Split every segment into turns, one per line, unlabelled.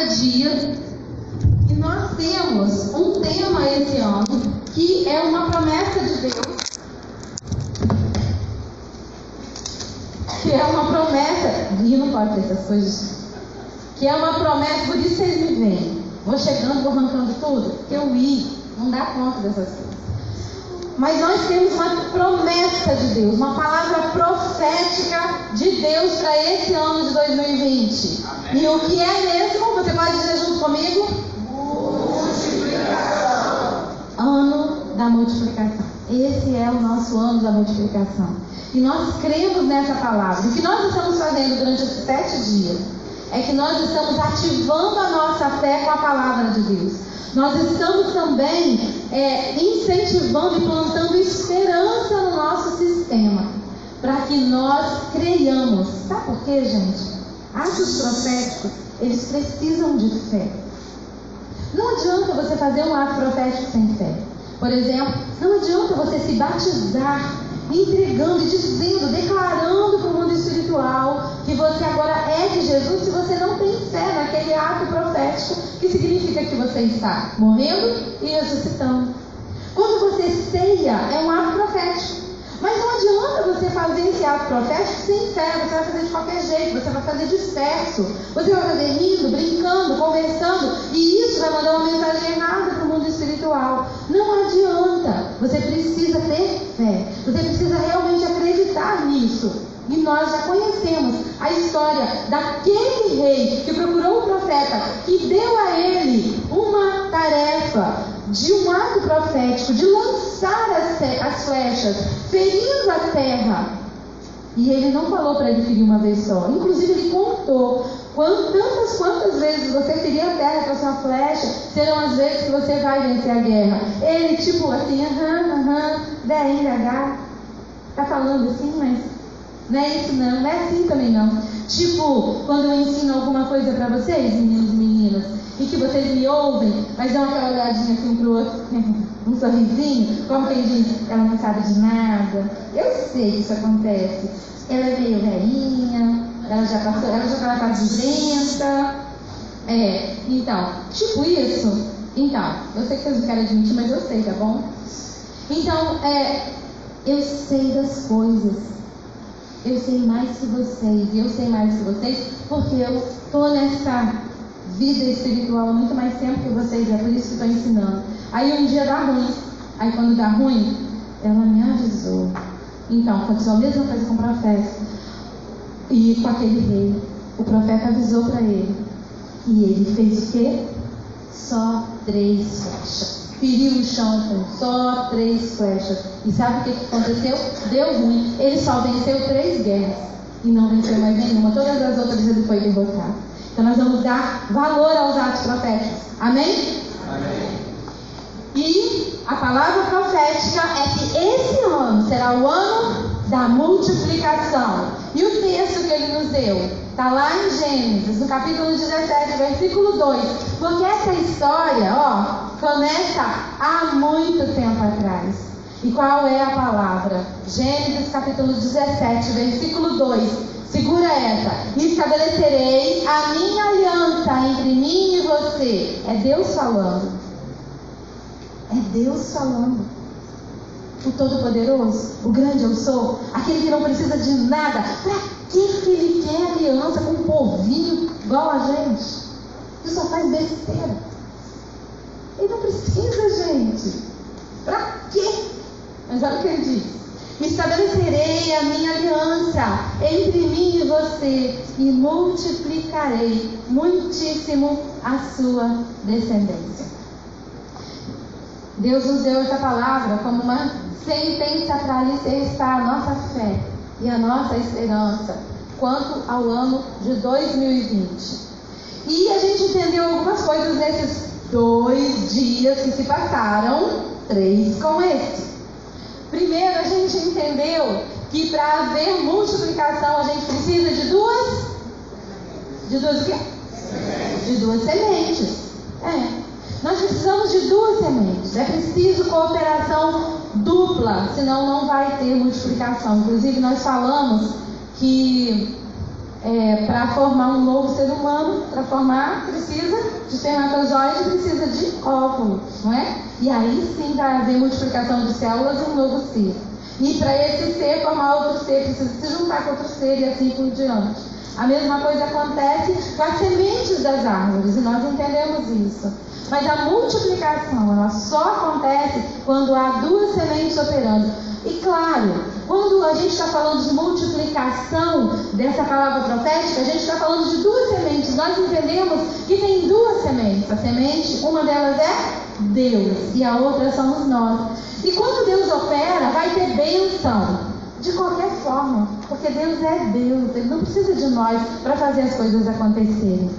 cada dia. E nós temos um tema esse ano que é uma promessa de Deus. Que é uma promessa. E não pode ter essas coisas. Que é uma promessa, por isso vocês me veem. Vou chegando, vou arrancando tudo. Porque eu ir, não dá conta dessas coisas. Mas nós temos uma promessa de Deus, uma palavra profética de Deus para esse ano de 2020. E o que é mesmo? Você pode dizer junto comigo? Multiplicação. Ano da multiplicação. Esse é o nosso ano da multiplicação. E nós cremos nessa palavra. O que nós estamos fazendo durante esses sete dias é que nós estamos ativando a nossa fé com a palavra de Deus. Nós estamos também é, incentivando e plantando esperança no nosso sistema, para que nós creiamos. Sabe por quê, gente? Atos proféticos, eles precisam de fé. Não adianta você fazer um ato profético sem fé. Por exemplo, não adianta você se batizar entregando e dizendo, declarando para o mundo espiritual que você agora é de Jesus se você não tem fé naquele ato profético que significa que você está morrendo e ressuscitando. Quando você ceia, é um ato profético. Mas não adianta você fazer esse ato profético sem fé, você vai fazer de qualquer jeito, você vai fazer disperso, você vai fazer rindo, brincando, conversando, e isso vai mandar uma mensagem errada para o mundo espiritual. Não adianta, você precisa ter fé, você precisa realmente acreditar nisso. E nós já conhecemos a história daquele rei que procurou o profeta, que deu a ele uma tarefa de um ato profético, de lançar as, as flechas, ferindo a terra. E ele não falou para ele ferir uma vez só. Inclusive, ele contou quantas, quantas vezes você ferir a terra com a sua flecha serão as vezes que você vai vencer a guerra. Ele, tipo assim, aham, aham, vem, gaga. Tá falando assim, mas não é isso não, não é assim também não. Tipo, quando eu ensino alguma coisa para vocês, meninos e meninas, e que vocês me ouvem, mas dão aquela olhadinha assim pro outro, um sorrisinho, como quem diz, ela não sabe de nada. Eu sei que isso acontece. Ela é meio velhinha, ela já passou, ela já está na fase de venta. É, então, tipo isso. Então, eu sei que vocês não querem admitir, mas eu sei, tá bom? Então, é, eu sei das coisas. Eu sei mais que vocês. Eu sei mais que vocês porque eu estou nessa vida espiritual há muito mais tempo que vocês, é por isso que estou ensinando. Aí um dia dá ruim. Aí quando dá ruim, ela me avisou. Então, aconteceu a mesma coisa com o profeta. E com aquele rei. O profeta avisou para ele. E ele fez o quê? Só três flechas. Feriu o chão com só três flechas. E sabe o que, que aconteceu? Deu ruim. Ele só venceu três guerras. E não venceu mais nenhuma. Todas as outras ele foi derrotado. Então nós vamos dar valor aos atos proféticos. Amém? Amém. E a palavra profética é que esse ano será o ano da multiplicação. E o texto que ele nos deu está lá em Gênesis, no capítulo 17, versículo 2. Porque essa história, ó, começa há muito tempo atrás. E qual é a palavra? Gênesis capítulo 17, versículo 2. Segura essa. Estabelecerei a minha aliança entre mim e você. É Deus falando. É Deus falando. O Todo-Poderoso, o grande eu sou, aquele que não precisa de nada. Para que, que ele quer aliança com um povinho igual a gente? Que só faz besteira. Ele não precisa, gente. Para quê? Mas olha o que ele diz. Estabelecerei a minha aliança entre mim e você e multiplicarei muitíssimo a sua descendência. Deus nos deu essa palavra como uma sentença para alicerçar a nossa fé e a nossa esperança quanto ao ano de 2020. E a gente entendeu algumas coisas nesses dois dias que se passaram, três com esse. Primeiro, a gente entendeu que para haver multiplicação a gente precisa de duas. De duas o quê? De duas sementes. É. Nós precisamos de duas sementes. É preciso cooperação dupla, senão não vai ter multiplicação. Inclusive, nós falamos que é, para formar um novo ser humano, para formar, precisa de espermatozoide, precisa de óvulos, não é? E aí sim vai haver multiplicação de células e um novo ser. E para esse ser formar outro ser, precisa se juntar com outro ser e assim por diante. A mesma coisa acontece com as sementes das árvores, e nós entendemos isso. Mas a multiplicação, ela só acontece quando há duas sementes operando. E claro, quando a gente está falando de multiplicação dessa palavra profética, a gente está falando de duas sementes. Nós entendemos que tem duas sementes. A semente, uma delas é Deus e a outra somos nós. E quando Deus opera, vai ter bênção. De qualquer forma, porque Deus é Deus, Ele não precisa de nós para fazer as coisas acontecerem.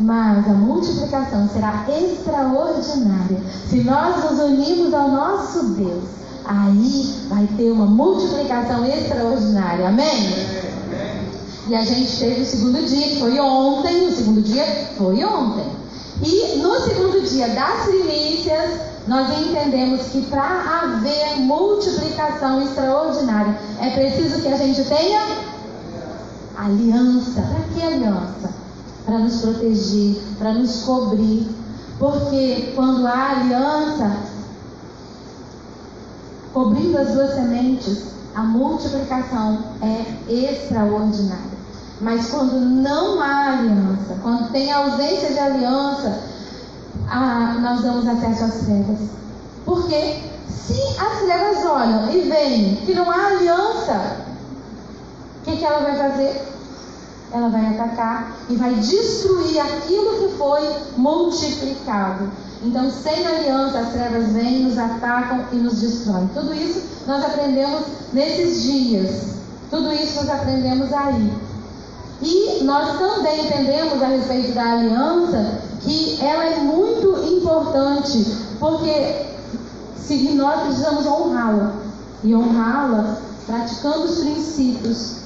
Mas a multiplicação será extraordinária se nós nos unirmos ao nosso Deus. Aí vai ter uma multiplicação extraordinária. Amém? E a gente teve o segundo dia, que foi ontem. O segundo dia foi ontem. E no segundo dia das primícias, nós entendemos que para haver multiplicação extraordinária, é preciso que a gente tenha aliança. Para que aliança? Para nos proteger, para nos cobrir. Porque quando há aliança, cobrindo as duas sementes, a multiplicação é extraordinária. Mas quando não há aliança, quando tem ausência de aliança, ah, nós damos acesso às trevas. Porque se as trevas olham e veem que não há aliança, o que, que ela vai fazer? Ela vai atacar e vai destruir aquilo que foi multiplicado. Então, sem aliança, as trevas vêm, nos atacam e nos destroem. Tudo isso nós aprendemos nesses dias. Tudo isso nós aprendemos aí. E nós também entendemos a respeito da aliança que ela é muito importante, porque se nós precisamos honrá-la. E honrá-la praticando os princípios.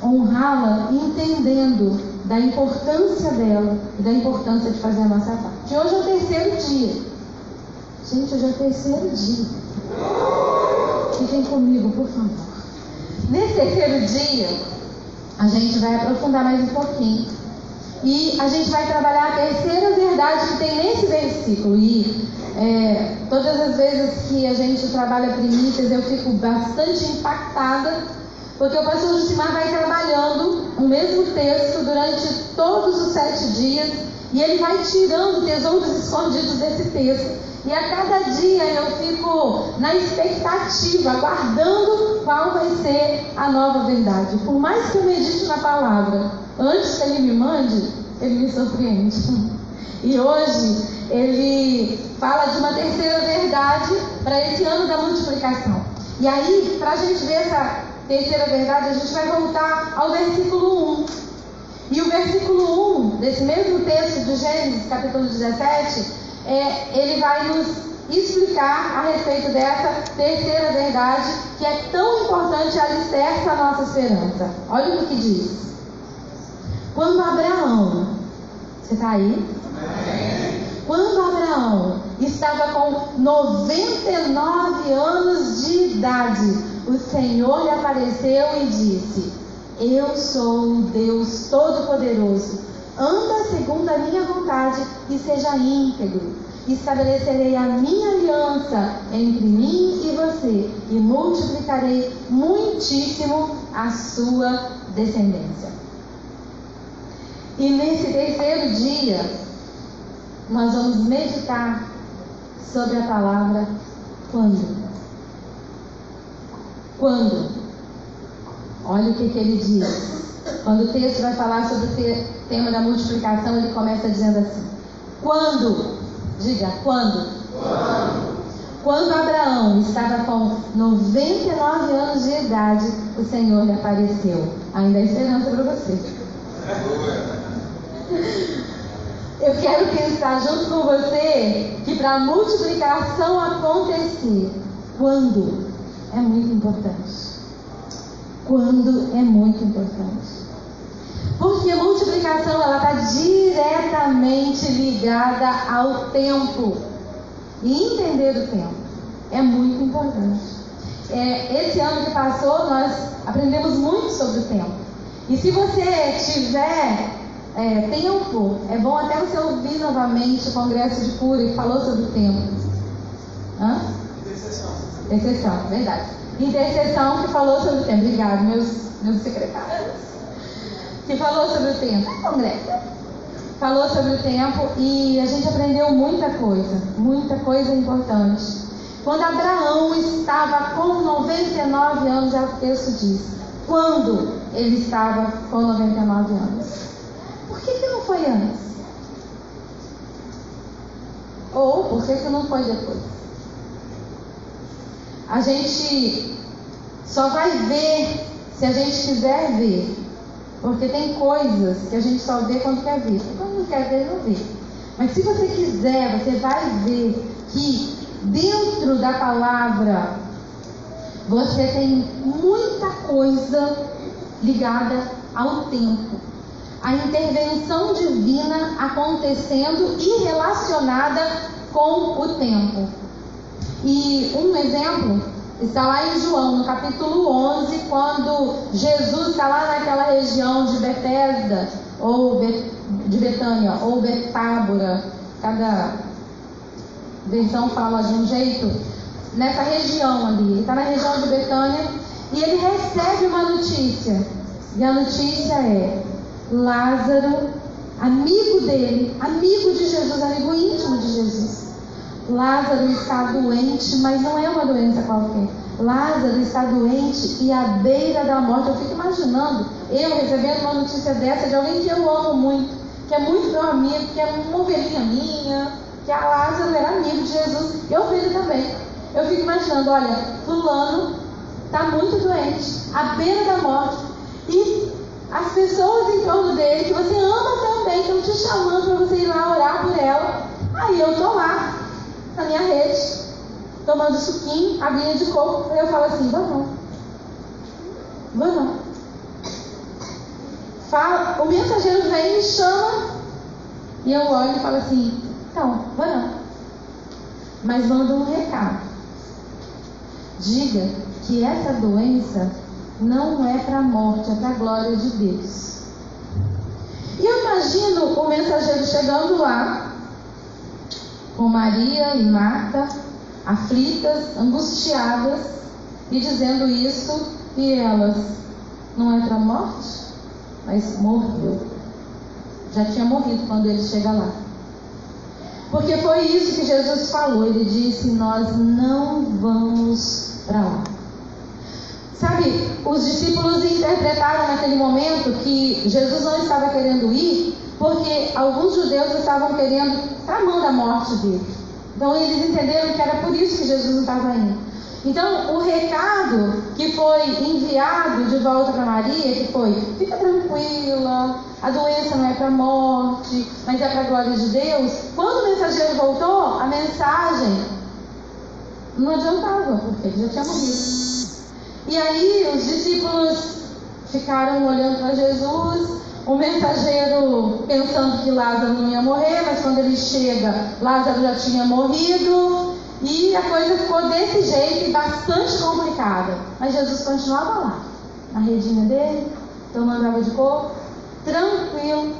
Honrá-la entendendo da importância dela e da importância de fazer a nossa parte. Hoje é o terceiro dia. Gente, hoje é o terceiro dia. Fiquem comigo, por favor. Nesse terceiro dia, a gente vai aprofundar mais um pouquinho. E a gente vai trabalhar a terceira verdade que tem nesse versículo. E é, todas as vezes que a gente trabalha primícias, eu fico bastante impactada, porque o pastor Jusimar vai trabalhando o mesmo texto durante todos os sete dias e ele vai tirando tesouros escondidos desse texto. E a cada dia eu fico na expectativa, aguardando qual vai ser a nova verdade. Por mais que eu medite na palavra, antes que ele me mande, ele me surpreende. E hoje ele fala de uma terceira verdade para esse ano da multiplicação. E aí, para a gente ver essa terceira verdade, a gente vai voltar ao versículo 1. E o versículo 1 desse mesmo texto de Gênesis, capítulo 17, é, ele vai nos explicar a respeito dessa terceira verdade que é tão importante alicerça a nossa esperança. Olha o que diz. Quando Abraão, você está aí? Quando Abraão estava com 99 anos de idade, o Senhor lhe apareceu e disse: Eu sou o Deus Todo-Poderoso anda segundo a minha vontade e seja íntegro. Estabelecerei a minha aliança entre mim e você e multiplicarei muitíssimo a sua descendência. E nesse terceiro dia, nós vamos meditar sobre a palavra quando. Quando? Olha o que, que ele diz. Quando o texto vai falar sobre o tema da multiplicação, ele começa dizendo assim: Quando? Diga, quando? Quando? Quando Abraão estava com 99 anos de idade, o Senhor lhe apareceu. Ainda há esperança para você. Eu quero pensar junto com você que para a multiplicação acontecer, quando é muito importante. Quando é muito importante. Porque a multiplicação ela está diretamente ligada ao tempo. E entender o tempo é muito importante. É, esse ano que passou, nós aprendemos muito sobre o tempo. E se você tiver é, tempo, é bom até você ouvir novamente o Congresso de Cura que falou sobre o tempo. Hã? Intercessão, verdade. Intercessão que falou sobre o tempo. Obrigado, meus, meus secretários. Que falou sobre o tempo. Congresso falou sobre o tempo e a gente aprendeu muita coisa, muita coisa importante. Quando Abraão estava com 99 anos, já o texto diz, quando ele estava com 99 anos. Por que, que não foi antes? Ou por que, que não foi depois? A gente só vai ver se a gente quiser ver. Porque tem coisas que a gente só vê quando quer ver. Quando não quer ver, não vê. Mas se você quiser, você vai ver que dentro da palavra você tem muita coisa ligada ao tempo. A intervenção divina acontecendo e relacionada com o tempo. E um exemplo Está lá em João, no capítulo 11, quando Jesus está lá naquela região de Betesda, ou de Betânia, ou Betábora, cada versão fala de um jeito, nessa região ali. Ele está na região de Betânia e ele recebe uma notícia. E a notícia é: Lázaro, amigo dele, amigo de Jesus, amigo íntimo de Jesus, Lázaro está doente, mas não é uma doença qualquer. Lázaro está doente e à beira da morte. Eu fico imaginando eu recebendo uma notícia dessa de alguém que eu amo muito, que é muito meu amigo, que é uma ovelhinha minha, que a Lázaro era amigo de Jesus, eu filho também. Eu fico imaginando, olha, fulano está muito doente, à beira da morte. E as pessoas em torno dele, que você ama também, estão te chamando para você ir lá orar por ela. Aí eu estou lá, na minha rede, tomando suquinho, aguinha de coco, e eu falo assim. Vou não. Fala, o mensageiro vem, me chama, e eu olho e falo assim, então, não. Mas manda um recado. Diga que essa doença não é para a morte, é para a glória de Deus. E eu imagino o mensageiro chegando lá, com Maria e Marta, aflitas, angustiadas, e dizendo isso, e elas, não é para a morte, mas morreu. Já tinha morrido quando ele chega lá. Porque foi isso que Jesus falou. Ele disse: Nós não vamos para lá. Sabe, os discípulos interpretaram naquele momento que Jesus não estava querendo ir, porque alguns judeus estavam querendo para a morte dele. Então eles entenderam que era por isso que Jesus não estava indo. Então o recado que foi enviado de volta para Maria, que foi, fica tranquila, a doença não é para morte, mas é para a glória de Deus. Quando o mensageiro voltou, a mensagem não adiantava, porque ele já tinha morrido. E aí os discípulos ficaram olhando para Jesus o mensageiro pensando que Lázaro não ia morrer, mas quando ele chega, Lázaro já tinha morrido. E a coisa ficou desse jeito e bastante complicada. Mas Jesus continuava lá, na redinha dele, tomando água de coco, tranquilo,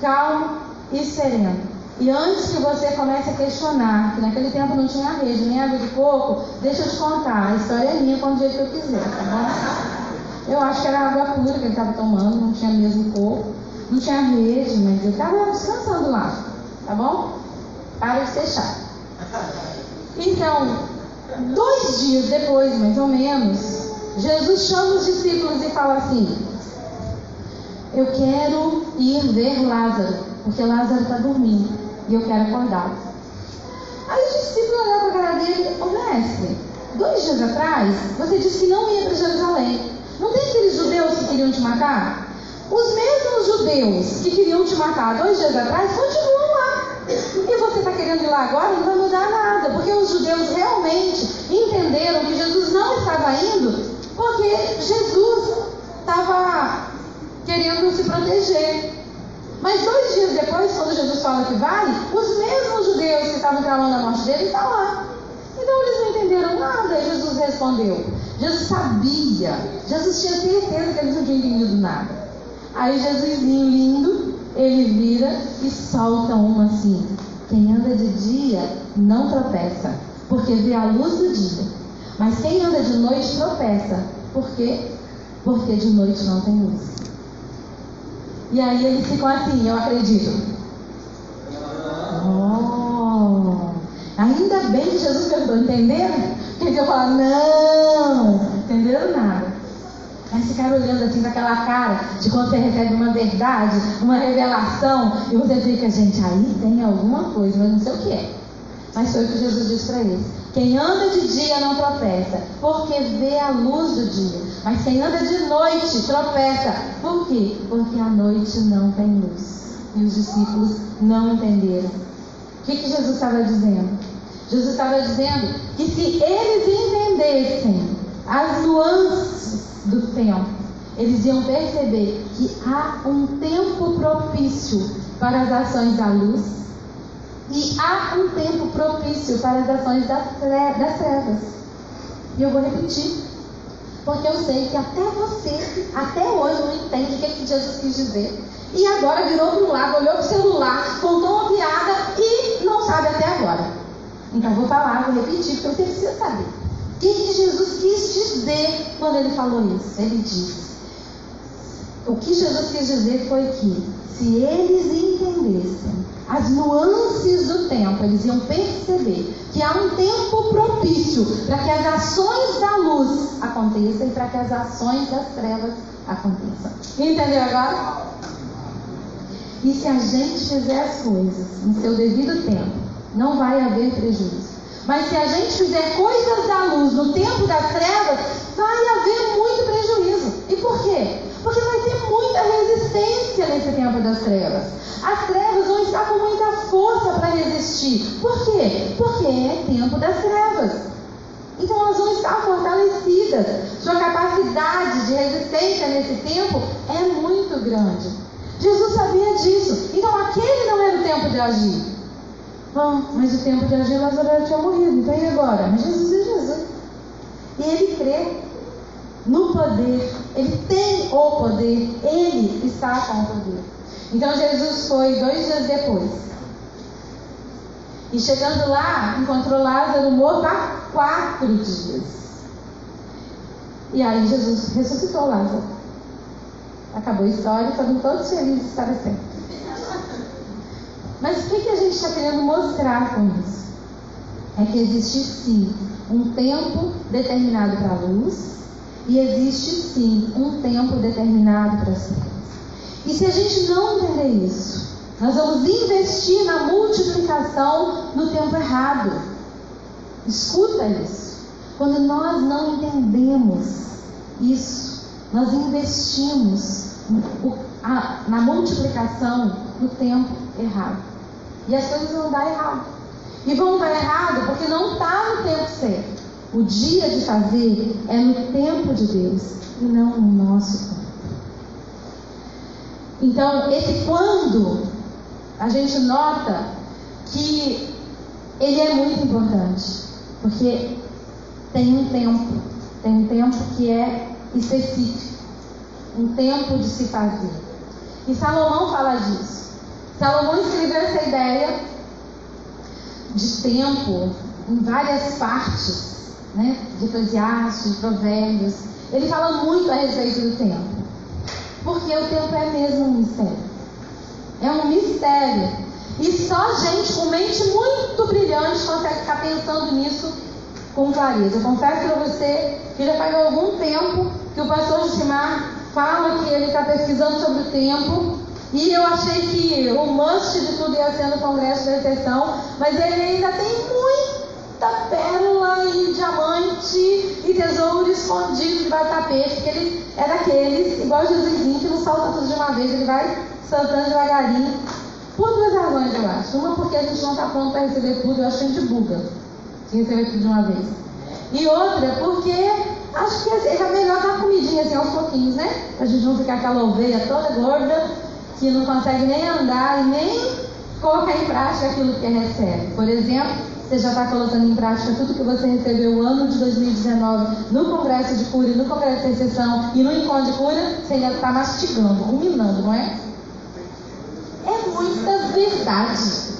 calmo e sereno. E antes que você comece a questionar, que naquele tempo não tinha rede nem água de coco, deixa eu te contar, a história é minha quando jeito que eu quiser, tá bom? Eu acho que era água pura que ele estava tomando, não tinha mesmo corpo, não tinha rede, mas ele estava descansando lá, tá bom? Para de ser chato. Então, dois dias depois, mais ou menos, Jesus chama os discípulos e fala assim: Eu quero ir ver Lázaro, porque Lázaro está dormindo e eu quero acordá-lo. Aí os discípulos olharam para a cara dele: Ô mestre, dois dias atrás você disse que não ia para Jerusalém. Não tem aqueles judeus que queriam te matar? Os mesmos judeus que queriam te matar dois dias atrás continuam lá. E você está querendo ir lá agora? Não vai mudar nada, porque os judeus realmente entenderam que Jesus não estava indo porque Jesus estava querendo se proteger. Mas dois dias depois, quando Jesus fala que vai, os mesmos judeus que estavam clamando a morte dele estão lá. Então eles não entenderam nada. Jesus respondeu: Jesus sabia, Jesus tinha certeza que eles não tinham entendido nada. Aí Jesusinho lindo, ele vira e solta uma assim: quem anda de dia não tropeça, porque vê a luz do dia. Mas quem anda de noite tropeça, por quê? Porque de noite não tem luz. E aí eles ficam assim, eu acredito. Oh, ainda bem que Jesus perguntou, entenderam? Porque eu falar, não, entenderam nada. Mas ficar olhando assim com aquela cara de quando você recebe uma verdade, uma revelação, e você fica, gente, aí tem alguma coisa, mas não sei o que é. Mas foi o que Jesus disse para eles. Quem anda de dia não tropeça, porque vê a luz do dia. Mas quem anda de noite tropeça. Por quê? Porque a noite não tem luz. E os discípulos não entenderam. O que, que Jesus estava dizendo? Jesus estava dizendo que se eles entendessem as nuances do tempo, eles iam perceber que há um tempo propício para as ações da luz e há um tempo propício para as ações das trevas. E eu vou repetir, porque eu sei que até você, até hoje, não entende o que, que Jesus quis dizer. E agora virou para um lado, olhou para o celular, contou uma piada e não sabe até agora. Então vou falar, vou repetir, porque você precisa saber. O que, que Jesus quis dizer quando ele falou isso? Ele disse: o que Jesus quis dizer foi que se eles entendessem as nuances do tempo, eles iam perceber que há um tempo propício para que as ações da luz aconteçam e para que as ações das trevas aconteçam. Entendeu agora? E se a gente fizer as coisas no seu devido tempo, não vai haver prejuízo. Mas se a gente fizer coisas da luz no tempo das trevas, vai haver muito prejuízo. E por quê? Porque vai ter muita resistência nesse tempo das trevas. As trevas vão estar com muita força para resistir. Por quê? Porque é tempo das trevas. Então elas vão estar fortalecidas. Sua capacidade de resistência nesse tempo é muito grande. Jesus sabia disso. Então aquele não era o tempo de agir. Ah, mas o tempo de Lázaro já tinha morrido, então e agora? Mas Jesus é Jesus. E ele crê no poder, ele tem o poder, ele está com o poder. Então Jesus foi dois dias depois. E chegando lá, encontrou Lázaro morto há quatro dias. E aí Jesus ressuscitou Lázaro. Acabou a história, estavam todos felizes de estar certo. Mas o que, a gente está querendo mostrar com isso? É que existe sim um tempo determinado para a luz e existe sim um tempo determinado para as trevas. E se a gente não entender isso, nós vamos investir na multiplicação no tempo errado. Escuta isso. Quando nós não entendemos isso, nós investimos na multiplicação no tempo errado. E as coisas vão dar errado. E vão dar errado porque não está no tempo certo. O dia de fazer é no tempo de Deus e não no nosso tempo. Então, esse quando, a gente nota que ele é muito importante. Porque tem um tempo, tem um tempo que é específico, um tempo de se fazer. E Salomão fala disso. Salomão escreveu essa ideia de tempo em várias partes, né? De Eclesiastes, Provérbios. Ele fala muito a respeito do tempo. Porque o tempo é mesmo um mistério. É um mistério. E só gente com mente muito brilhante consegue ficar pensando nisso com clareza. Eu confesso para você que já faz algum tempo que o pastor Simar fala que ele está pesquisando sobre o tempo e eu achei que o must de tudo ia ser no Congresso da Exceção, mas ele ainda tem muita pérola e diamante e tesouro escondido debaixo do tapete, porque ele é daqueles, igual Jesusinho, que não salta tudo de uma vez, ele vai saltando devagarinho. Por duas razões, eu acho. Uma, porque a gente não está pronto para receber tudo, eu acho que a gente buga se receber tudo de uma vez. E outra, porque acho que é melhor dar comidinha assim aos pouquinhos, né? Pra gente não ficar aquela ovelha toda gorda que não consegue nem andar e nem colocar em prática aquilo que recebe. Por exemplo, você já está colocando em prática tudo que você recebeu o ano de 2019 no Congresso de Cura, no Congresso de Exceção e no Encontro de Cura, você ainda está mastigando, ruminando, não é? É muita verdade.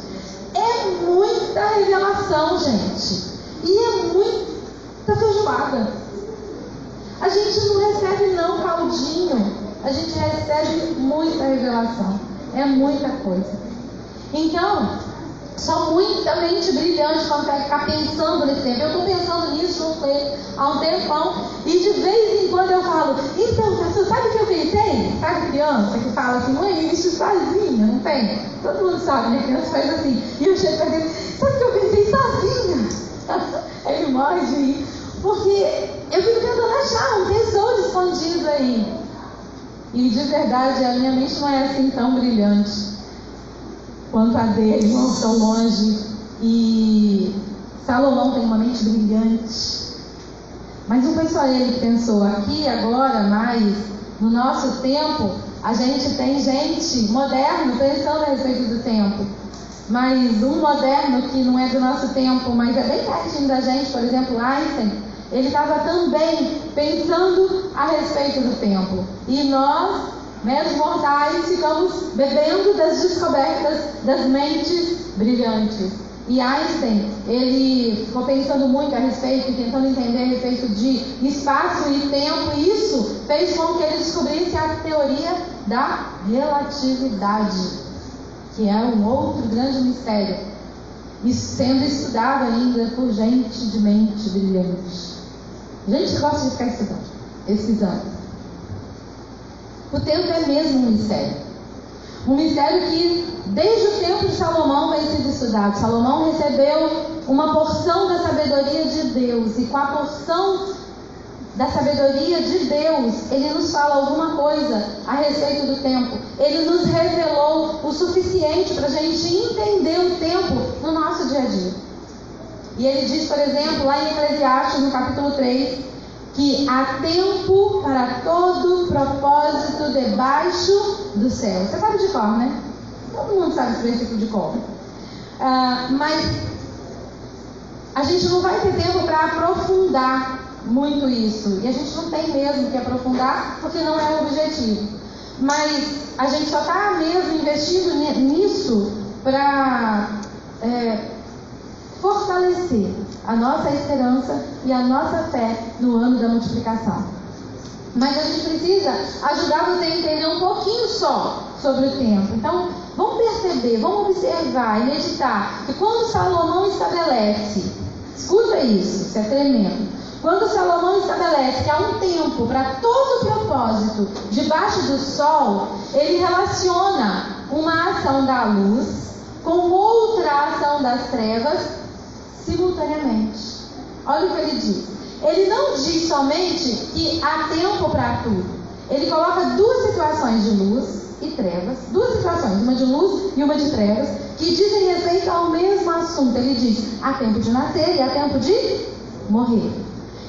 É muita revelação, gente. E é muita feijoada. A gente não recebe não caldinho. A gente recebe muita revelação. É muita coisa. Então, só muita mente brilhante consegue ficar pensando nesse tempo. Eu estou pensando nisso junto há um tempão. E de vez em quando eu falo, então, você sabe o que eu pensei? Sabe criança que fala assim, mãe, isso sozinha, não tem? Todo mundo sabe, né? Criança faz assim. E eu chego para ele, sabe o que eu pensei sozinha? ele morre Porque eu fico tentando achar um tesouro escondido aí. E de verdade, a minha mente não é assim tão brilhante quanto a dele, não tão longe. E Salomão tem uma mente brilhante. Mas não foi só ele que pensou. Aqui, agora, mais no nosso tempo, a gente tem gente moderno pensando a respeito do tempo. Mas um moderno que não é do nosso tempo, mas é bem pertinho da gente, por exemplo, Einstein, ele estava também pensando a respeito do tempo. E nós meros mortais, ficamos bebendo das descobertas das mentes brilhantes. E Einstein, ele ficou pensando muito a respeito, tentando entender a respeito de espaço e tempo, e isso fez com que ele descobrisse a teoria da relatividade, que é um outro grande mistério, e sendo estudado ainda por gente de mente brilhante. Gente gosta de ficar estudando, pesquisando. O tempo é mesmo um mistério. Um mistério que, desde o tempo de Salomão, vem sendo estudado. Salomão recebeu uma porção da sabedoria de Deus, e com a porção da sabedoria de Deus, ele nos fala alguma coisa a respeito do tempo. Ele nos revelou o suficiente para a gente entender o tempo no nosso dia a dia. E ele diz, por exemplo, lá em Eclesiastes, no capítulo 3, que há tempo para todo propósito debaixo do céu. Você sabe de cor, né? Todo mundo sabe esse versículo de cor. Uh, mas a gente não vai ter tempo para aprofundar muito isso. E a gente não tem mesmo que aprofundar, porque não é o objetivo. Mas a gente só está mesmo investindo nisso para é, fortalecer a nossa esperança e a nossa fé no ano da multiplicação. Mas a gente precisa ajudar você a entender um pouquinho só sobre o tempo. Então, vamos perceber, vamos observar e meditar que quando Salomão estabelece, escuta isso, isso é tremendo. Quando Salomão estabelece que há um tempo para todo propósito debaixo do sol, ele relaciona uma ação da luz com outra ação das trevas simultaneamente. Olha o que ele diz. Ele não diz somente que há tempo para tudo. Ele coloca duas situações de luz e trevas, duas situações, uma de luz e uma de trevas, que dizem respeito ao mesmo assunto. Ele diz: há tempo de nascer e há tempo de morrer.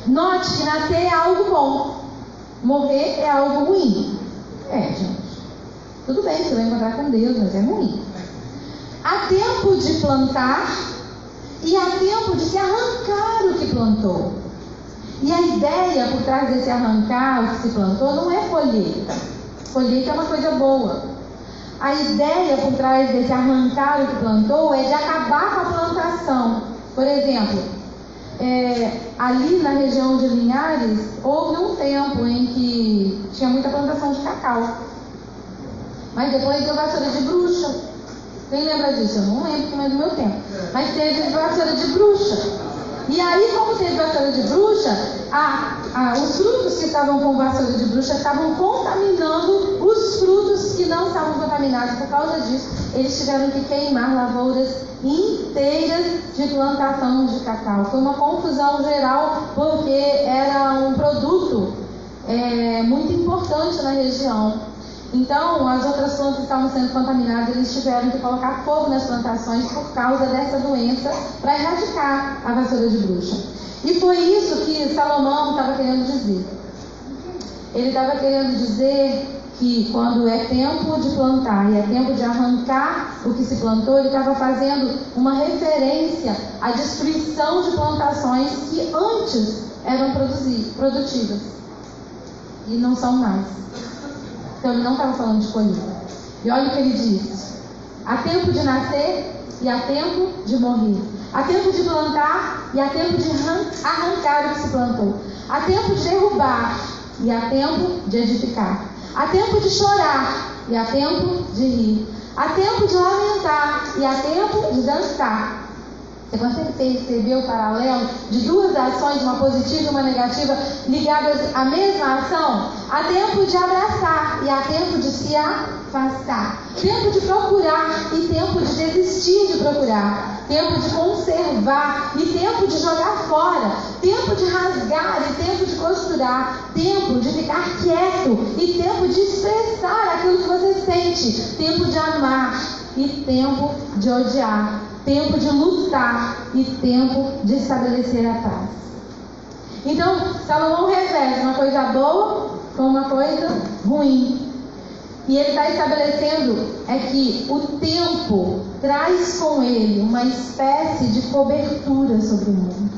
Note que nascer é algo bom, morrer é algo ruim. É, gente. Tudo bem, você vai encontrar com Deus, mas é ruim. Há tempo de plantar e há tempo de se arrancar o que plantou. E a ideia por trás desse arrancar o que se plantou não é colheita. Colheita é uma coisa boa. A ideia por trás desse arrancar o que plantou é de acabar com a plantação. Por exemplo, é, ali na região de Linhares, houve um tempo em que tinha muita plantação de cacau. Mas depois deu vassoura de bruxa. Quem lembra disso? Eu não lembro, que não é do meu tempo. Mas teve vassoura de bruxa. E aí, como teve vassoura de bruxa, a, a, os frutos que estavam com vassoura de bruxa estavam contaminando os frutos que não estavam contaminados. Por causa disso, eles tiveram que queimar lavouras inteiras de plantação de cacau. Foi uma confusão geral, porque era um produto é, muito importante na região. Então, as outras plantas estavam sendo contaminadas, eles tiveram que colocar fogo nas plantações por causa dessa doença para erradicar a vassoura de bruxa. E foi isso que Salomão estava querendo dizer. Ele estava querendo dizer que quando é tempo de plantar e é tempo de arrancar o que se plantou, ele estava fazendo uma referência à destruição de plantações que antes eram produtivas e não são mais. Então ele não estava falando de colheita. E olha o que ele diz: há tempo de nascer e há tempo de morrer. Há tempo de plantar e há tempo de arrancar o que se plantou. Há tempo de derrubar e há tempo de edificar. Há tempo de chorar e há tempo de rir. Há tempo de lamentar e há tempo de dançar. Você perceber o paralelo de duas ações, uma positiva e uma negativa, ligadas à mesma ação? Há tempo de abraçar e há tempo de se afastar. Tempo de procurar e tempo de desistir de procurar. Tempo de conservar e tempo de jogar fora. Tempo de rasgar e tempo de costurar. Tempo de ficar quieto e tempo de expressar aquilo que você sente. Tempo de amar e tempo de odiar tempo de lutar e tempo de estabelecer a paz. Então, Salomão reverte uma coisa boa com uma coisa ruim. E ele está estabelecendo é que o tempo traz com ele uma espécie de cobertura sobre o mundo.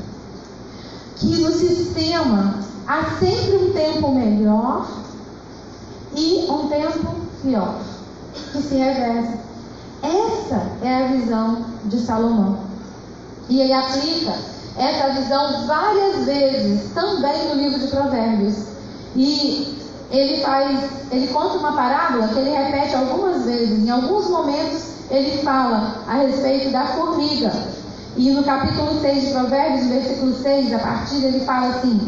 Que no sistema há sempre um tempo melhor e um tempo pior, que se reverte essa é a visão de Salomão. E ele aplica essa visão várias vezes também no livro de Provérbios. E ele faz, ele conta uma parábola que ele repete algumas vezes. Em alguns momentos ele fala a respeito da formiga. E no capítulo 6 de Provérbios, versículo 6, a partir ele fala assim: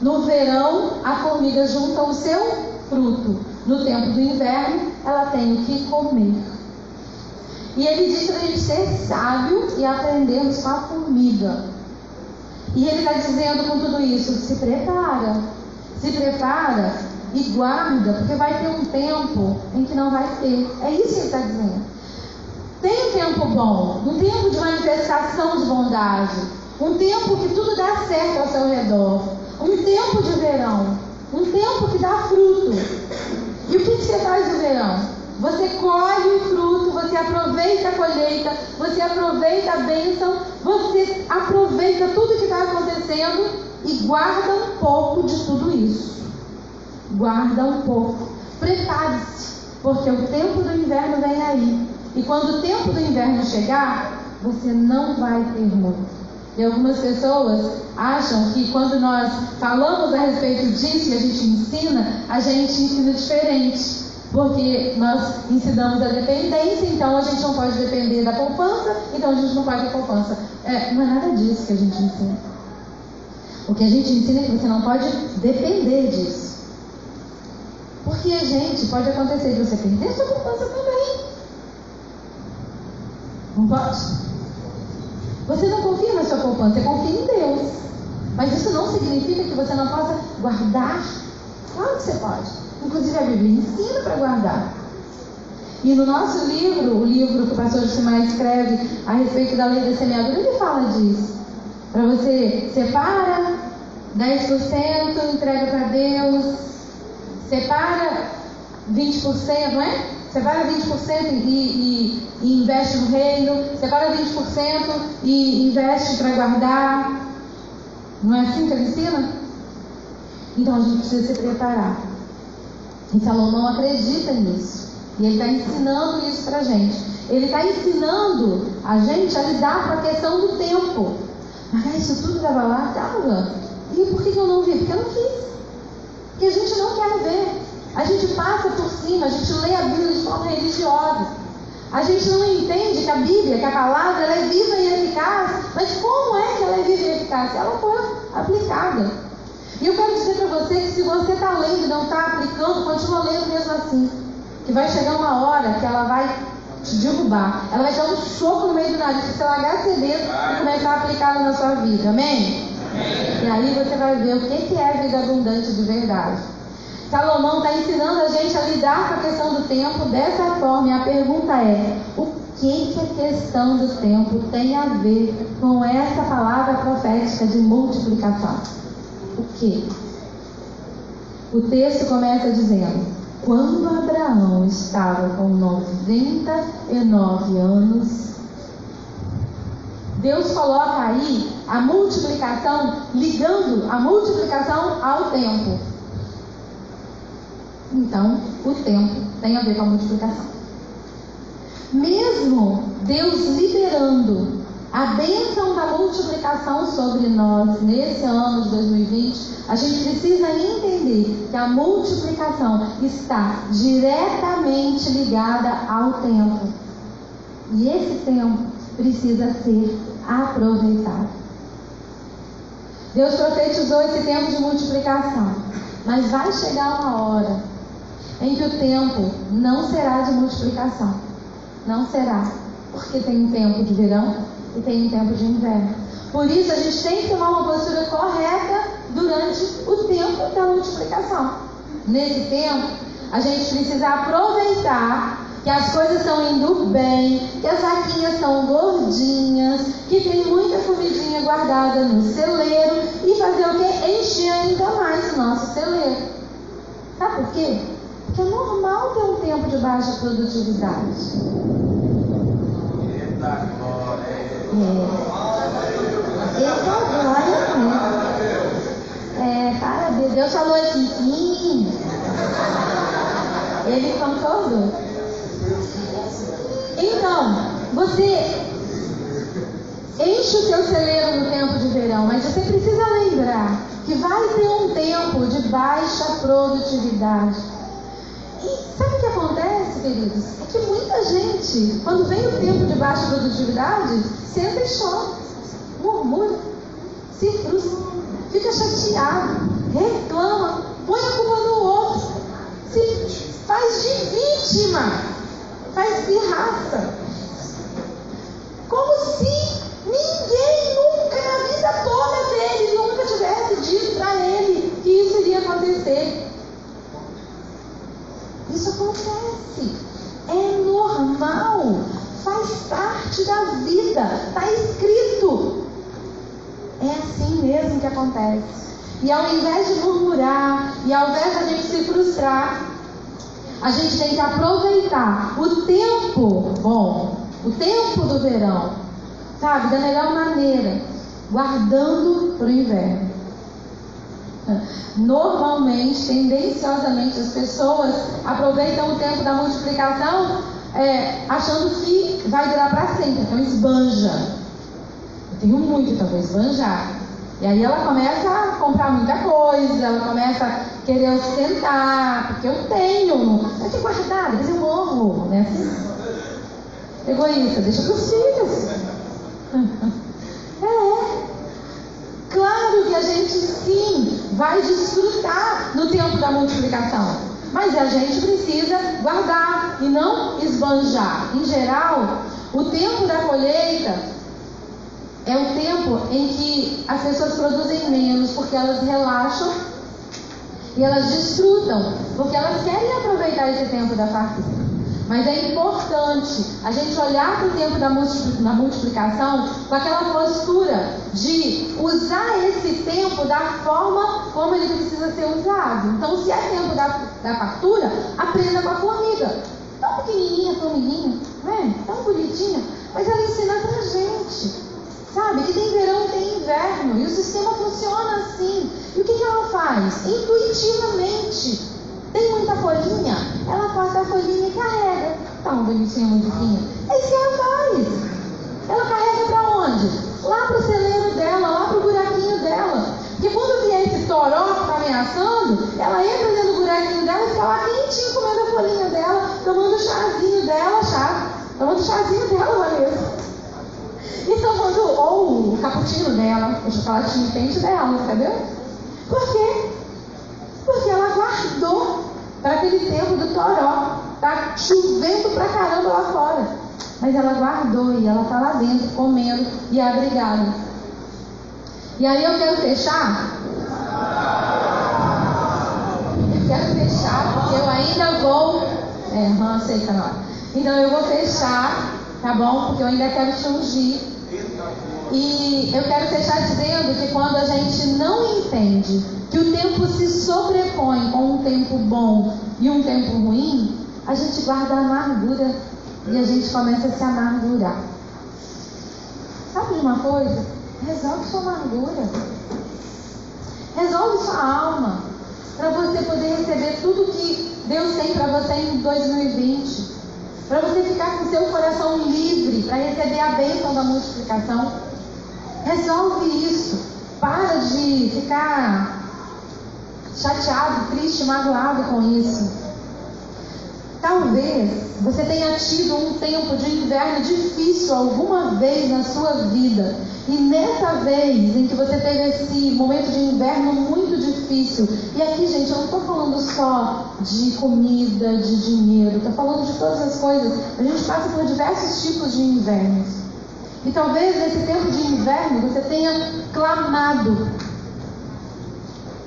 No verão a formiga junta o seu fruto. No tempo do inverno ela tem o que comer. E ele diz para gente ser sábio e aprendermos com a formiga. E ele está dizendo com tudo isso: se prepara, se prepara e guarda, porque vai ter um tempo em que não vai ter. É isso que ele está dizendo. Tem um tempo bom, um tempo de manifestação de bondade, um tempo que tudo dá certo ao seu redor, um tempo de verão, um tempo que dá fruto. E o que, que você faz no verão? Você colhe o fruto, você aproveita a colheita, você aproveita a bênção, você aproveita tudo que está acontecendo e guarda um pouco de tudo isso. Guarda um pouco. Prepare-se, porque o tempo do inverno vem aí. E quando o tempo do inverno chegar, você não vai ter muito. E algumas pessoas acham que quando nós falamos a respeito disso e a gente ensina, a gente ensina diferente porque nós ensinamos a dependência, então a gente não pode depender da poupança, então a gente não paga a poupança. É, não é nada disso que a gente ensina. O que a gente ensina é que você não pode depender disso. Porque, gente, pode acontecer de você perder sua poupança também. Não pode? Você não confia na sua poupança, você confia em Deus. Mas isso não significa que você não possa guardar. Claro que você pode. Inclusive a Bíblia ensina para guardar. E no nosso livro, o livro que o pastor Josimar escreve a respeito da lei da semeadura, ele fala disso. Para você separa 10%, entrega para Deus, separa 20%, não é? Separa 20% e, e, e investe no reino, separa 20% e investe para guardar. Não é assim que ele ensina? Então a gente precisa se preparar. E Salomão acredita nisso. E ele está ensinando isso para a gente. Ele está ensinando a gente a lidar com a questão do tempo. Mas isso tudo estava lá? Estava. E por que, eu não vi? Porque eu não fiz. Porque a gente não quer ver. A gente passa por cima, a gente lê a Bíblia de forma religiosa. A gente não entende que a Bíblia, que a palavra, ela é viva e eficaz. Mas como é que ela é viva e eficaz? Ela foi aplicada. E eu quero dizer para você que se você está lendo e não está aplicando, continua lendo mesmo assim. Que vai chegar uma hora que ela vai te derrubar. Ela vai dar um soco no meio do nariz, você largar esse dedo e começar a aplicá-la na sua vida. Amém? Amém? E aí você vai ver o que, é vida abundante de verdade. Salomão está ensinando a gente a lidar com a questão do tempo dessa forma. E a pergunta é: o que, que a questão do tempo tem a ver com essa palavra profética de multiplicação? O quê? O texto começa dizendo: quando Abraão estava com 99 anos, Deus coloca aí a multiplicação, ligando a multiplicação ao tempo. Então, o tempo tem a ver com a multiplicação. Mesmo Deus liberando a bênção da multiplicação sobre nós nesse ano de 2020, a gente precisa entender que a multiplicação está diretamente ligada ao tempo. E esse tempo precisa ser aproveitado. Deus profetizou esse tempo de multiplicação, mas vai chegar uma hora em que o tempo não será de multiplicação. Não será, porque tem um tempo de verão e tem um tempo de inverno. Por isso a gente tem que tomar uma postura correta durante o tempo da multiplicação. Nesse tempo, a gente precisa aproveitar que as coisas estão indo bem, que as vaquinhas estão gordinhas, que tem muita comidinha guardada no celeiro e fazer o que? Encher ainda mais o nosso celeiro. Sabe por quê? Porque é normal ter um tempo de baixa produtividade. É. Eita glória. É, parabéns. Deus falou assim, sim. Ele concordou. Então, você enche o seu celeiro no tempo de verão, mas você precisa lembrar que vai ter um tempo de baixa produtividade. E sabe o que acontece, queridos? É que muita gente, quando vem o tempo de baixa produtividade, senta e chora, murmura, se frustra, fica chateado, reclama, põe a culpa no outro, se faz de vítima faz pirraça. Como se ninguém nunca na vida toda dele nunca tivesse dito para ele que isso iria acontecer. Isso acontece. É normal. Faz parte da vida. Está escrito. É assim mesmo que acontece. E ao invés de murmurar, e ao invés de a gente se frustrar, a gente tem que aproveitar o tempo bom, o tempo do verão, sabe, da melhor maneira, guardando para o inverno. Normalmente, tendenciosamente, as pessoas aproveitam o tempo da multiplicação é, achando que vai durar para sempre, então esbanja. Eu tenho muito, então esbanjar. E aí ela começa a comprar muita coisa, ela começa a querer ostentar, porque eu tenho, é de guardar, depois eu morro, né? Assim, egoísta, deixa para os filhos. É. Claro que a gente sim vai desfrutar no tempo da multiplicação. Mas a gente precisa guardar e não esbanjar. Em geral, o tempo da colheita é o tempo em que as pessoas produzem menos porque elas relaxam e elas desfrutam, porque elas querem aproveitar esse tempo da fartura. Mas é importante a gente olhar para o tempo da multiplicação com aquela postura de usar esse tempo da forma como ele precisa ser usado. Então, se é tempo da, da fartura, aprenda com a formiga. Tão pequenininha, tão milinha, né? tão bonitinha, mas ela ensina para a gente. Sabe? Que tem verão e tem inverno. E o sistema funciona assim. E o que, que ela faz? Intuitivamente. Tem muita folhinha? Ela corta a folhinha e carrega. Tão bonitinha, bonitinha. É isso que ela faz. Ela carrega para onde? Lá para o celeiro dela, lá para o buraquinho dela. Porque quando vier esse toró que está ameaçando, ela entra dentro do buraquinho dela e fica lá quentinho comendo a folhinha dela, tomando o chazinho dela, chá. Tomando o chazinho dela, Vanessa. E tomando ou o cappuccino dela, o chocolatinho quente dela, entendeu? Por quê? Porque ela guardou para aquele tempo do toró. Tá chovendo pra caramba lá fora. Mas ela guardou e ela tá lá dentro comendo e abrigada. E aí eu quero fechar. Eu quero fechar porque eu ainda vou. É, não aceita não. Então eu vou fechar, tá bom? Porque eu ainda quero te ungir E eu quero fechar dizendo que quando a gente não entende que o tempo se sobrepõe com um tempo bom e um tempo ruim, a gente guarda a amargura e a gente começa a se amargurar. Sabe de uma coisa? Resolve sua amargura. Resolve sua alma. Para você poder receber tudo que Deus tem para você em 2020. Para você ficar com seu coração livre para receber a bênção da multiplicação. Resolve isso. Para de ficar chateado, triste, magoado com isso. Talvez você tenha tido um tempo de inverno difícil alguma vez na sua vida. E nessa vez em que você teve esse momento de inverno muito difícil, e aqui, gente, eu não estou falando só de comida, de dinheiro, estou falando de todas as coisas. A gente passa por diversos tipos de invernos. E talvez nesse tempo de inverno você tenha clamado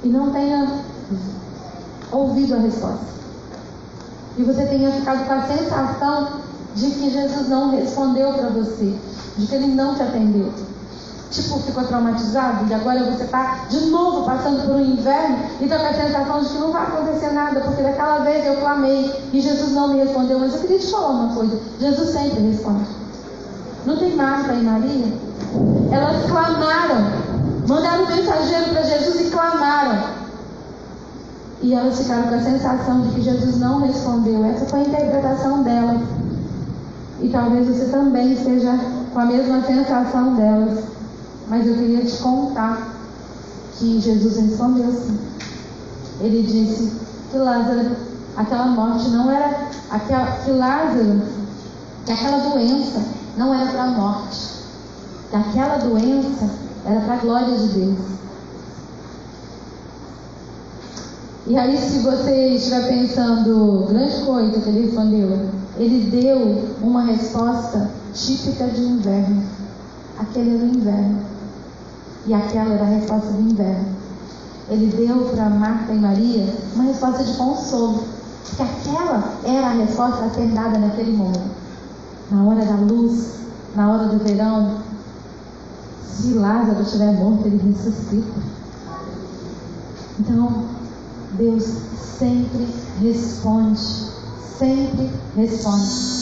e não tenha ouvido a resposta. E você tenha ficado com a sensação de que Jesus não respondeu para você, de que ele não te atendeu. Tipo, ficou traumatizado e agora você está de novo passando por um inverno e está com a sensação de que não vai acontecer nada, porque daquela vez eu clamei e Jesus não me respondeu. Mas eu queria te falar uma coisa: Jesus sempre responde. Não tem Marta e Maria? Elas clamaram, mandaram mensageiro para Jesus e clamaram. E elas ficaram com a sensação de que Jesus não respondeu. Essa foi a interpretação delas. E talvez você também esteja com a mesma sensação delas. Mas eu queria te contar que Jesus respondeu sim. Ele disse que Lázaro, aquela morte não era aquela, que Lázaro, que aquela doença não era para a morte. Que aquela doença era para a glória de Deus. E aí, se você estiver pensando, grande coisa que ele respondeu, ele deu uma resposta típica de inverno. Aquele era o inverno. E aquela era a resposta do inverno. Ele deu para Marta e Maria uma resposta de consolo. Porque aquela era a resposta a ser dada naquele momento. Na hora da luz, na hora do verão. Se Lázaro estiver morto, ele ressuscita. Então, Deus sempre responde, sempre responde.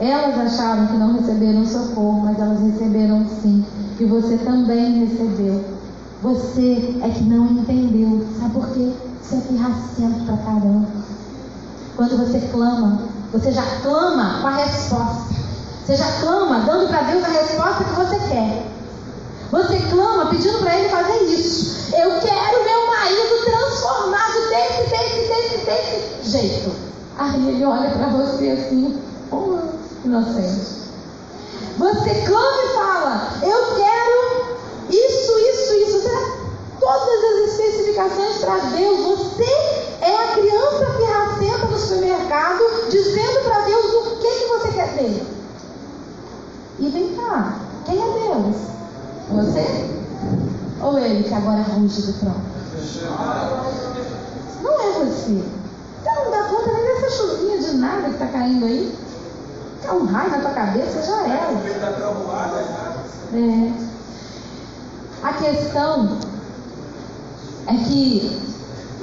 Elas acharam que não receberam socorro, mas elas receberam sim. E você também recebeu. Você é que não entendeu. Sabe por quê? Você é pirracento pra caramba. Quando você clama, você já clama com a resposta. Você já clama dando para Deus a resposta que você quer. Você clama pedindo para Ele fazer isso. Eu quero meu marido transformado desse, desse, desse, desse jeito. Aí ele olha para você assim, oh, inocente. Você clama e fala, eu quero isso, isso, isso. Dá todas as especificações para Deus. Você é a criança pirracenta no supermercado, dizendo para Deus o que, que você quer dele. E vem cá, quem é Deus? Você? Ou ele que agora ruge do trono? Não é você. Você não dá conta nem dessa chuvinha de nada que está caindo aí. É um raio na tua cabeça, já era. É. A questão é que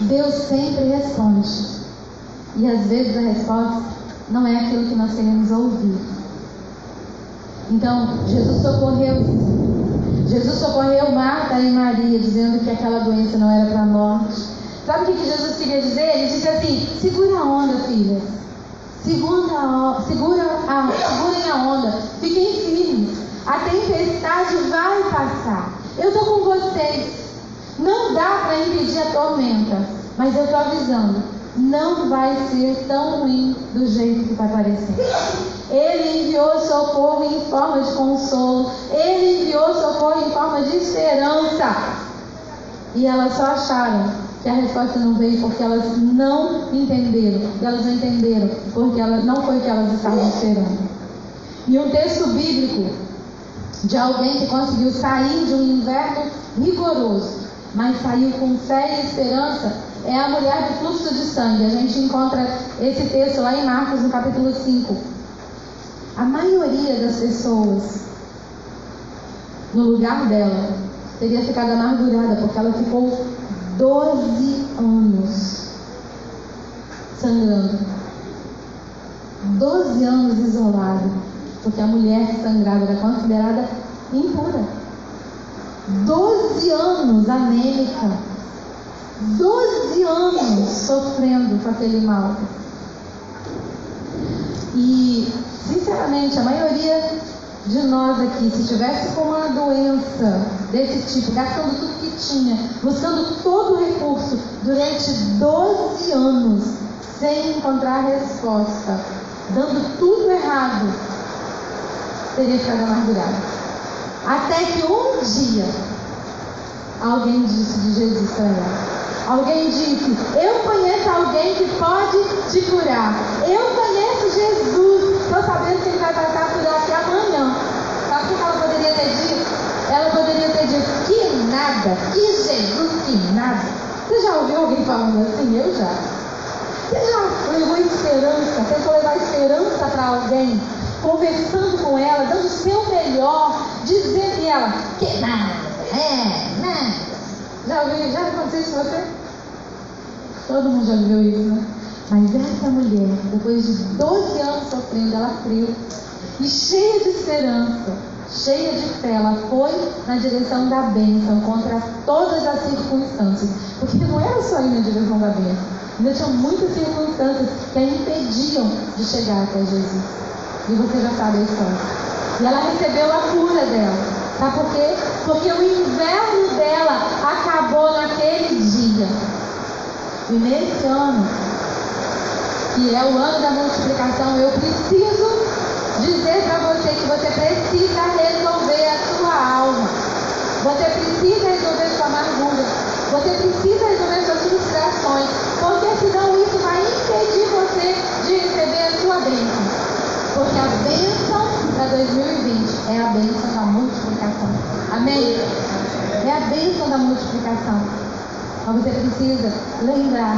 Deus sempre responde. E às vezes a resposta não é aquilo que nós queremos ouvir. Então, Jesus socorreu Jesus socorreu Marta e Maria, dizendo que aquela doença não era para morte. Sabe o que, Jesus queria dizer? Ele disse assim: segura a onda, filha. Segura a, segura a, segurem a onda. Fiquem firmes. A tempestade vai passar. Eu estou com vocês. Não dá para impedir a tormenta. Mas eu estou avisando. Não vai ser tão ruim do jeito que está parecendo. Ele enviou socorro em forma de consolo. Ele enviou socorro em forma de esperança. E elas só acharam que a resposta não veio porque elas não entenderam. E elas não entenderam porque ela, não foi o que elas estavam esperando. E um texto bíblico de alguém que conseguiu sair de um inverno rigoroso, mas saiu com fé e esperança, é a mulher do fluxo de sangue. A gente encontra esse texto lá em Marcos, no capítulo 5. A maioria das pessoas no lugar dela, teria ficado amargurada, porque ela ficou 12 anos sangrando. 12 anos isolada, porque a mulher sangrada era considerada impura. 12 anos anêmica. 12 anos sofrendo com aquele mal. E, sinceramente, a maioria de nós aqui, se tivesse com uma doença desse tipo, gastando tudo que tinha, buscando todo o recurso durante 12 anos, sem encontrar resposta, dando tudo errado, teria ficado amargurado. Até que um dia alguém disse de Jesus para ela. Alguém disse: Eu conheço alguém que pode te curar. Eu conheço Jesus. Estou sabendo que ele vai passar por aqui amanhã. Sabe o que ela poderia ter dito? Ela poderia ter dito: Que nada, que Jesus, que nada. Você já ouviu alguém falando assim? Eu já. Você já levou esperança, tentou levar esperança para alguém, conversando com ela, dando o seu melhor, dizendo ela: Que nada, é, nada. Já ouviu? Já aconteceu isso com você? Todo mundo já viu isso, né? Mas essa mulher, depois de 12 anos sofrendo, ela criou. E cheia de esperança, cheia de fé, ela foi na direção da bênção contra todas as circunstâncias. Porque não era só ir na direção da bênção. Ainda tinham muitas circunstâncias que a impediam de chegar até Jesus. E você já sabe a história. E ela recebeu a cura dela. Sabe por quê? Porque o inverno dela acabou naquele dia. E nesse ano, que é o ano da multiplicação, eu preciso dizer para você que você precisa resolver a sua alma. Você precisa resolver sua amargura. Você precisa resolver suas frustrações. Porque senão isso vai impedir você de receber a sua bênção. Porque a bênção para 2020 é a bênção da multiplicação. Amém? É a bênção da multiplicação. Mas você precisa lembrar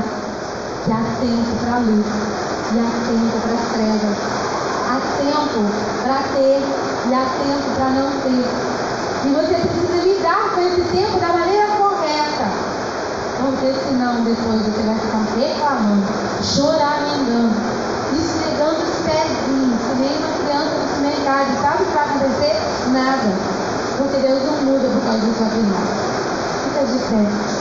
que há tempo para a luz e há tempo para as trevas. Há tempo para ter e há tempo para não ter. E você precisa lidar com esse tempo da maneira correta. Porque senão depois você vai ficar reclamando, choramingando, esfregando os pezinhos, que nem uma criança no supermercado. Sabe o que vai acontecer? Nada. Porque Deus não muda por causa da sua opinião. Fica de pé.